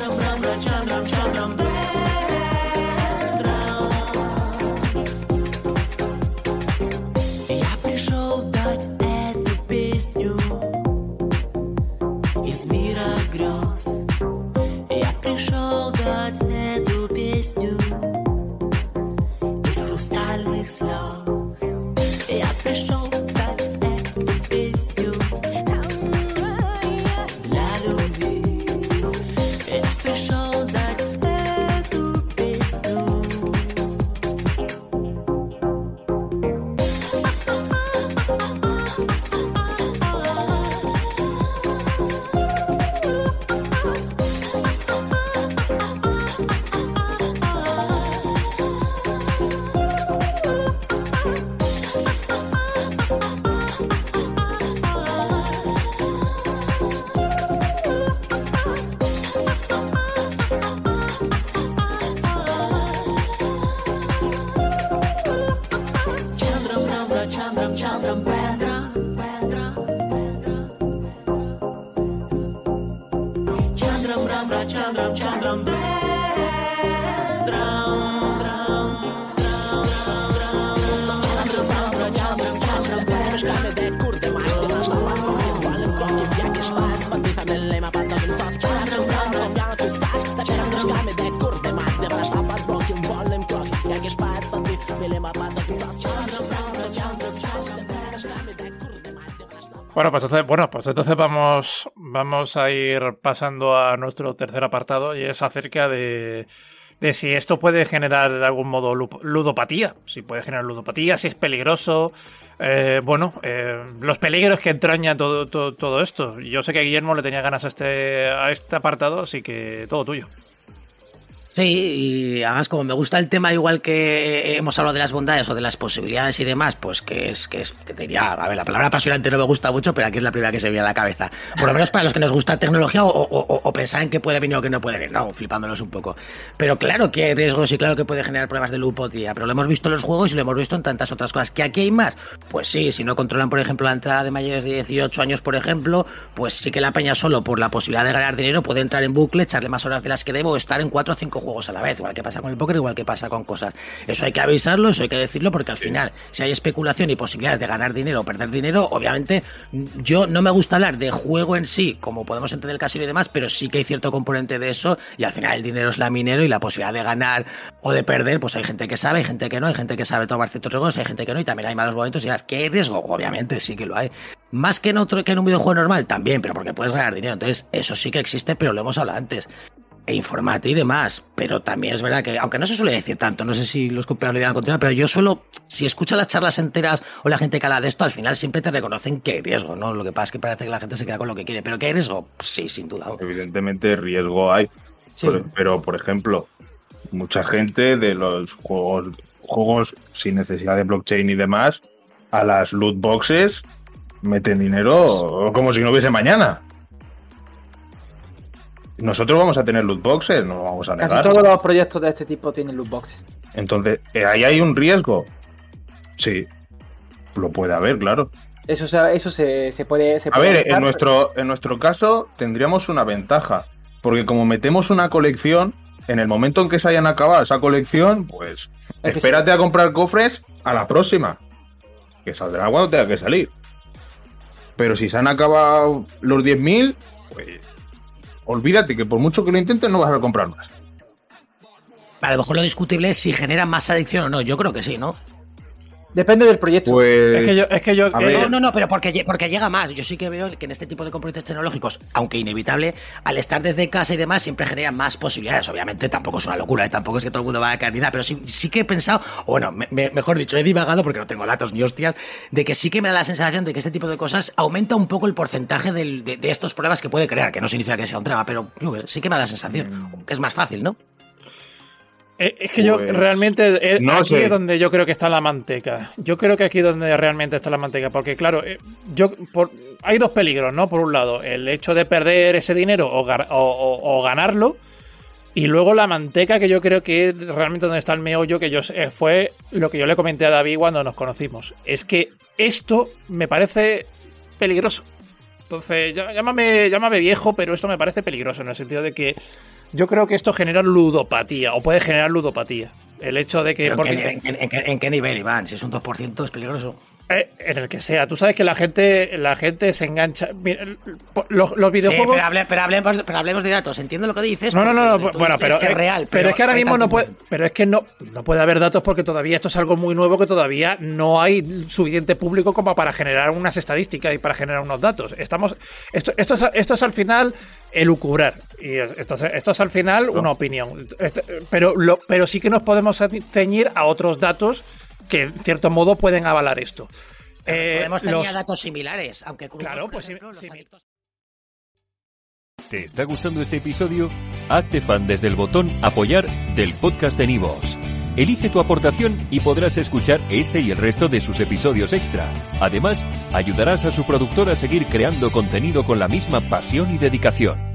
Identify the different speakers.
Speaker 1: Ram Ram Ram Ram child, I'm.
Speaker 2: Bueno, pues entonces, bueno, pues entonces vamos, vamos a ir pasando a nuestro tercer apartado y es acerca de, de si esto puede generar de algún modo lu- ludopatía, si puede generar ludopatía, si es peligroso, eh, bueno, eh, los peligros que entraña todo, todo, todo esto. Yo sé que Guillermo le tenía ganas a este, a este apartado, así que todo tuyo.
Speaker 3: Sí, y además como me gusta el tema igual que hemos hablado de las bondades o de las posibilidades y demás, pues que es, que es, que te diría, a ver, la palabra apasionante no me gusta mucho, pero aquí es la primera que se me viene a la cabeza. Por lo menos para los que nos gusta tecnología o, o, o- o pensar en qué puede venir o qué no puede venir, no, flipándonos un poco. Pero claro que hay riesgos y claro que puede generar problemas de lupotía, pero lo hemos visto en los juegos y lo hemos visto en tantas otras cosas. ¿Que aquí hay más? Pues sí, si no controlan, por ejemplo, la entrada de mayores de 18 años, por ejemplo, pues sí que la peña solo por la posibilidad de ganar dinero puede entrar en bucle, echarle más horas de las que debo estar en 4 o 5 juegos a la vez, igual que pasa con el póker, igual que pasa con cosas. Eso hay que avisarlo, eso hay que decirlo, porque al final, si hay especulación y posibilidades de ganar dinero o perder dinero, obviamente yo no me gusta hablar de juego en sí, como podemos entender el casino y demás, pero sí que hay cierto componente de eso y al final el dinero es la minero y la posibilidad de ganar o de perder, pues hay gente que sabe, hay gente que no, hay gente que sabe tomar ciertos riesgos, hay gente que no y también hay malos momentos y ya, ¿que hay riesgo? Obviamente sí que lo hay. Más que en otro que en un videojuego normal, también, pero porque puedes ganar dinero. Entonces, eso sí que existe, pero lo hemos hablado antes e informate y demás. Pero también es verdad que, aunque no se suele decir tanto, no sé si los compañeros lo dirán a continuación, pero yo suelo, si escuchas las charlas enteras o la gente que habla de esto, al final siempre te reconocen que hay riesgo, ¿no? Lo que pasa es que parece que la gente se queda con lo que quiere, pero que hay riesgo, sí, sin duda.
Speaker 4: Evidentemente riesgo hay.
Speaker 5: Sí.
Speaker 4: Pero, pero, por ejemplo, mucha gente de los juegos, juegos sin necesidad de blockchain y demás, a las loot boxes meten dinero como si no hubiese mañana. Nosotros vamos a tener loot boxes, no lo vamos a
Speaker 5: Casi
Speaker 4: negar.
Speaker 5: todos los proyectos de este tipo tienen loot boxes.
Speaker 4: Entonces, ¿eh, ¿ahí hay un riesgo? Sí, lo puede haber, claro.
Speaker 5: Eso, se, eso se, se puede. Se
Speaker 4: A
Speaker 5: puede
Speaker 4: ver,
Speaker 5: evitar,
Speaker 4: en nuestro, en nuestro caso tendríamos una ventaja, porque como metemos una colección, en el momento en que se hayan acabado esa colección, pues
Speaker 5: Es
Speaker 4: espérate a comprar cofres a la próxima, que saldrá cuando tenga que salir. Pero si se han acabado los 10.000, pues olvídate que por mucho que lo intentes no vas a comprar más.
Speaker 3: A lo mejor lo discutible es si genera más adicción o no. Yo creo que sí, ¿no?
Speaker 5: Depende del proyecto.
Speaker 4: Pues
Speaker 2: Es que yo, es que yo eh.
Speaker 3: No, no, no, pero porque, porque llega más. Yo sí que veo que en este tipo de componentes tecnológicos, aunque inevitable, al estar desde casa y demás, siempre genera más posibilidades. Obviamente tampoco es una locura, ¿eh? tampoco es que todo el mundo va a caer ni nada, pero sí, sí que he pensado, o bueno, me- me- mejor dicho, he divagado porque no tengo datos ni hostias, de que sí que me da la sensación de que este tipo de cosas aumenta un poco el porcentaje del- de, de estos problemas que puede crear, que no significa que sea un drama, pero sí que me da la sensación, que es más fácil, ¿no?
Speaker 2: Eh, Es que yo
Speaker 4: Pues,
Speaker 2: realmente. eh,
Speaker 4: no
Speaker 2: aquí
Speaker 4: sé.
Speaker 2: es donde yo creo que está la manteca. Yo creo que aquí es donde realmente está la manteca. Porque, claro, eh, yo por, hay dos peligros, ¿no? Por un lado, el hecho de perder ese dinero o, gar- o- o- o ganarlo. Y luego la manteca, que yo creo que es realmente donde está el meollo, que yo fue lo que yo le comenté a David cuando nos conocimos. Es que esto me parece peligroso. Entonces, llámame, llámame viejo, pero esto me parece peligroso en el sentido de que yo creo que esto genera ludopatía, o puede generar ludopatía. El hecho de que.
Speaker 3: Pero ¿en,
Speaker 2: porque-
Speaker 3: qué, en qué- en qué- en qué nivel, Iván? Si es un 2% es peligroso.
Speaker 2: Eh, en el que sea. Tú sabes que la gente, la gente se engancha. Los, los
Speaker 3: Sí,
Speaker 2: videojuegos.
Speaker 3: pero, hable- pero hablemos, pero hablemos de datos. Entiendo lo que dices.
Speaker 2: No, no, no, bueno, pero,
Speaker 3: es real.
Speaker 2: pero, es que ahora mismo no puede, pero es que no, no puede haber datos porque todavía esto es algo muy nuevo que todavía no hay suficiente público como para generar unas estadísticas y para generar unos datos. Estamos, esto, esto, es, esto es al final elucubrar y esto, es- esto es al final una opinión. Este- pero, lo, pero sí que nos podemos ceñir a otros datos que en cierto modo pueden avalar esto. Eh,
Speaker 3: Podemos tener
Speaker 2: los-
Speaker 3: datos similares, aunque cruzos,
Speaker 2: Claro, pues sí,
Speaker 3: ejemplo, los
Speaker 2: sí,
Speaker 3: adictos-
Speaker 6: ¿Te está gustando este episodio? Hazte fan desde el botón Apoyar del podcast de Nivos. Elige tu aportación y podrás escuchar este y el resto de sus episodios extra. Además, ayudarás a su productor a seguir creando contenido con la misma pasión y dedicación.